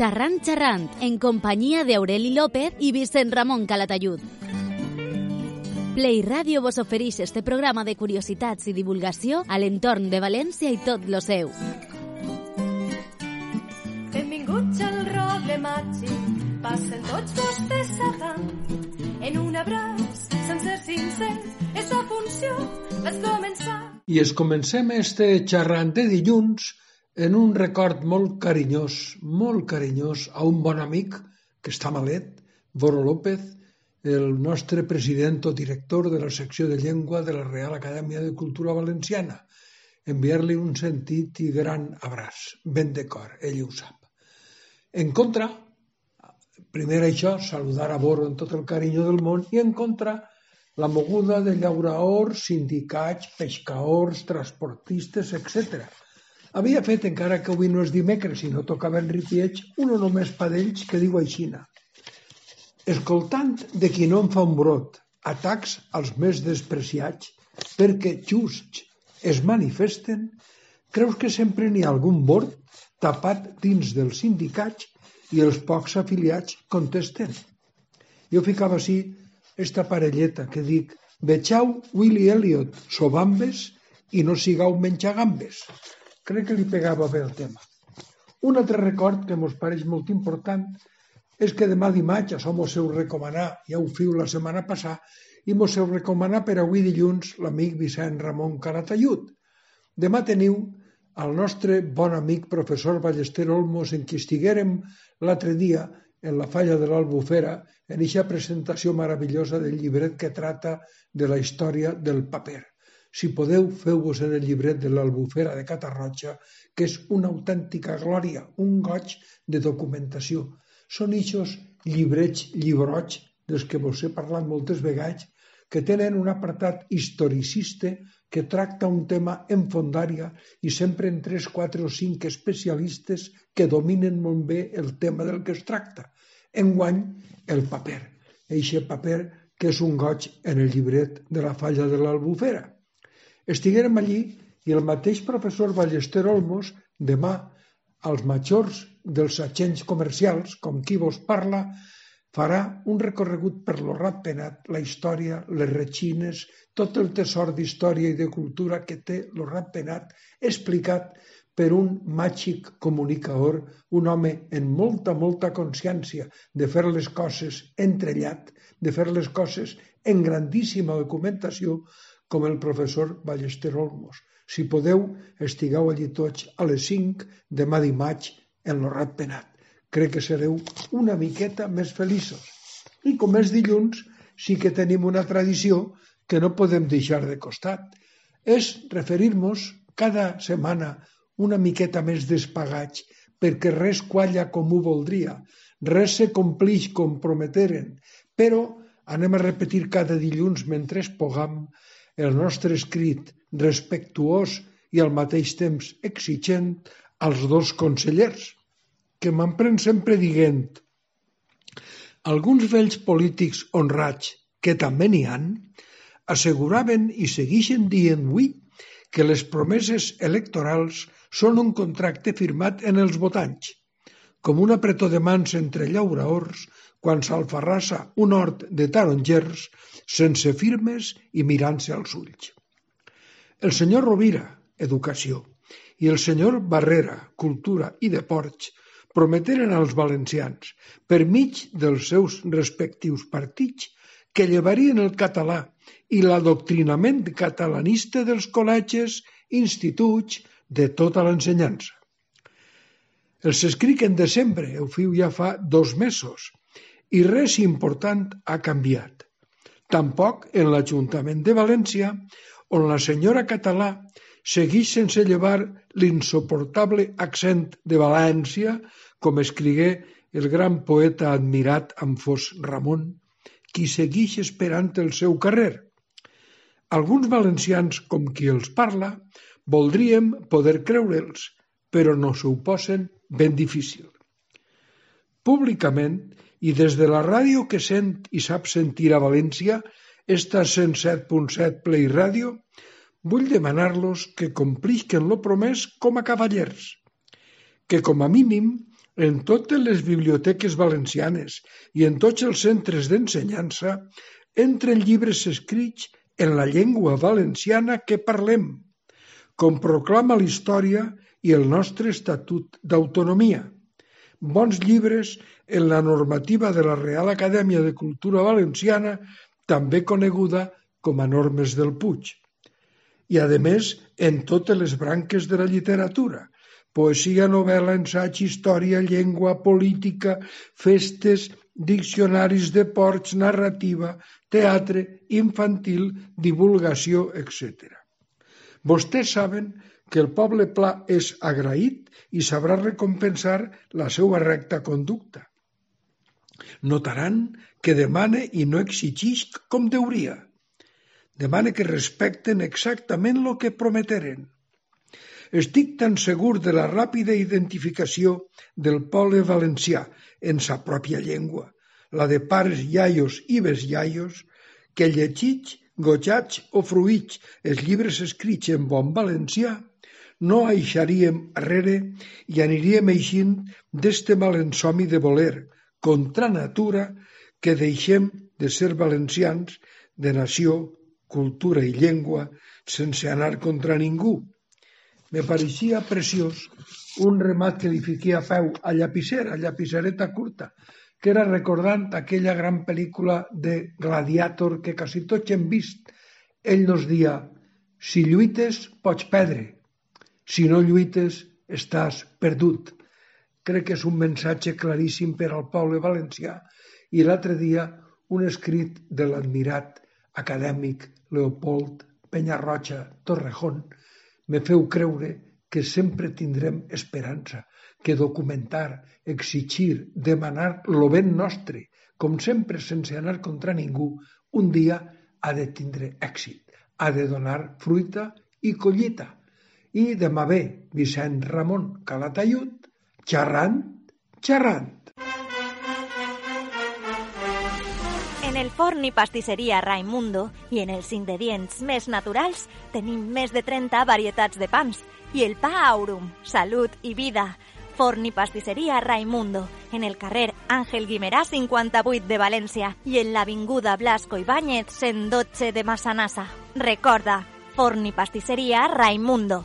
Xerrant Xerrant, en companyia d'Aureli López i Vicent Ramon Calatayud. Play Radio vos ofereix este programa de curiositats i divulgació a l'entorn de València i tot lo seu. Benvinguts al roble màgic, passen tots vostès xerrant. En un abraç, sense sincer, és la funció, vaig començar. I es comencem este xerrant de dilluns en un record molt carinyós, molt carinyós a un bon amic que està malet, Boro López, el nostre president o director de la secció de llengua de la Real Acadèmia de Cultura Valenciana. Enviar-li un sentit i gran abraç, ben de cor, ell ho sap. En contra, primer això, saludar a Boro en tot el carinyo del món, i en contra, la moguda de llauraors, sindicats, pescaors, transportistes, etc havia fet, encara que avui no és dimecres i no tocava en ripieig, un només padells que diu aixina. Escoltant de qui no en fa un brot, atacs als més despreciats, perquè just es manifesten, creus que sempre n'hi ha algun bord tapat dins dels sindicats i els pocs afiliats contesten. Jo ficava així esta parelleta que dic «Vegeu Willy Elliot, sobambes, i no sigau menjagambes». Crec que li pegava bé el tema. Un altre record que mos pareix molt important és que demà dimarts, això mos heu recomanar, ja ho fiu la setmana passada, i mos heu recomanar per avui dilluns l'amic Vicent Ramon Caratayud. Demà teniu el nostre bon amic professor Ballester Olmos en qui estiguérem l'altre dia en la falla de l'Albufera en aquesta presentació meravellosa del llibret que trata de la història del paper. Si podeu, feu-vos en el llibret de l'Albufera de Catarroja, que és una autèntica glòria, un goig de documentació. Són ixos llibrets llibrots dels que vos he parlat moltes vegades, que tenen un apartat historicista que tracta un tema en fondària i sempre en 3, 4 o 5 especialistes que dominen molt bé el tema del que es tracta. Enguany, el paper. Eixe paper que és un goig en el llibret de la falla de l'Albufera. Estiguérem allí i el mateix professor Ballester Olmos, demà, als majors dels agents comercials, com qui vos parla, farà un recorregut per lo Ratpenat, la història, les retxines, tot el tesor d'història i de cultura que té lo Ratpenat explicat per un màgic comunicador, un home en molta, molta consciència de fer les coses entrellat, de fer les coses en grandíssima documentació, com el professor Ballester Olmos. Si podeu, estigueu allí tots a les 5 demà dimarts en l'Horrat Penat. Crec que sereu una miqueta més feliços. I com és dilluns, sí que tenim una tradició que no podem deixar de costat. És referir-nos cada setmana una miqueta més despagats perquè res qualla com ho voldria, res se complix com prometeren, però anem a repetir cada dilluns mentre es pogam el nostre escrit respectuós i al mateix temps exigent als dos consellers, que m'empren sempre dient alguns vells polítics honrats, que també n'hi han, asseguraven i segueixen dient avui que les promeses electorals són un contracte firmat en els votants, com un apretó de mans entre llauraors quan s'alfarrassa un hort de tarongers sense firmes i mirant-se als ulls. El senyor Rovira, Educació, i el senyor Barrera, Cultura i Deports, prometeren als valencians, per mig dels seus respectius partits, que llevarien el català i l'adoctrinament catalanista dels col·legis, instituts, de tota l'ensenyança. Els escric en desembre, ho fiu ja fa dos mesos, i res important ha canviat. Tampoc en l'Ajuntament de València, on la senyora Català segueix sense llevar l'insuportable accent de València, com escrigué el gran poeta admirat Fos Ramon, qui segueix esperant el seu carrer. Alguns valencians, com qui els parla, voldríem poder creure'ls, però no s'ho posen ben difícil. Públicament i des de la ràdio que sent i sap sentir a València, esta 107.7 Play Radio, vull demanar-los que complisquen lo promès com a cavallers, que com a mínim en totes les biblioteques valencianes i en tots els centres d'ensenyança entren llibres escrits en la llengua valenciana que parlem, com proclama la història i el nostre Estatut d'Autonomia. Bons llibres en la normativa de la Real Acadèmia de Cultura Valenciana, també coneguda com a normes del Puig. I, a més, en totes les branques de la literatura, poesia, novel·la, ensaig, història, llengua, política, festes, diccionaris de ports, narrativa, teatre, infantil, divulgació, etc. Vostès saben que el poble pla és agraït i sabrà recompensar la seva recta conducta. Notaran que demane i no exigix com deuria. Demane que respecten exactament el que prometeren estic tan segur de la ràpida identificació del poble valencià en sa pròpia llengua, la de pares iaios i besiaios, que llegits, gotjats o fruïts els llibres escrits en bon valencià, no aixaríem arrere i aniríem eixint d'este malensomi de voler, contra natura, que deixem de ser valencians de nació, cultura i llengua sense anar contra ningú, me pareixia preciós un remat que li fiqué a peu a llapissera, a llapissereta curta, que era recordant aquella gran pel·lícula de Gladiator que quasi tots hem vist. Ell nos dia, si lluites pots perdre, si no lluites estàs perdut. Crec que és un missatge claríssim per al poble valencià i l'altre dia un escrit de l'admirat acadèmic Leopold Penyarroja Torrejón me feu creure que sempre tindrem esperança, que documentar, exigir, demanar lo ben nostre, com sempre sense anar contra ningú, un dia ha de tindre èxit, ha de donar fruita i collita. I demà ve Vicent Ramon Calatayud, xerrant, xerrant. En el forn i pastisseria Raimundo i en els ingredients més naturals tenim més de 30 varietats de pans i el pa Aurum, salut i vida. Forn i pastisseria Raimundo, en el carrer Àngel Guimerà 58 de València i en l'avinguda Blasco Ibáñez 112 de Massanassa. Recorda, forn i pastisseria Raimundo,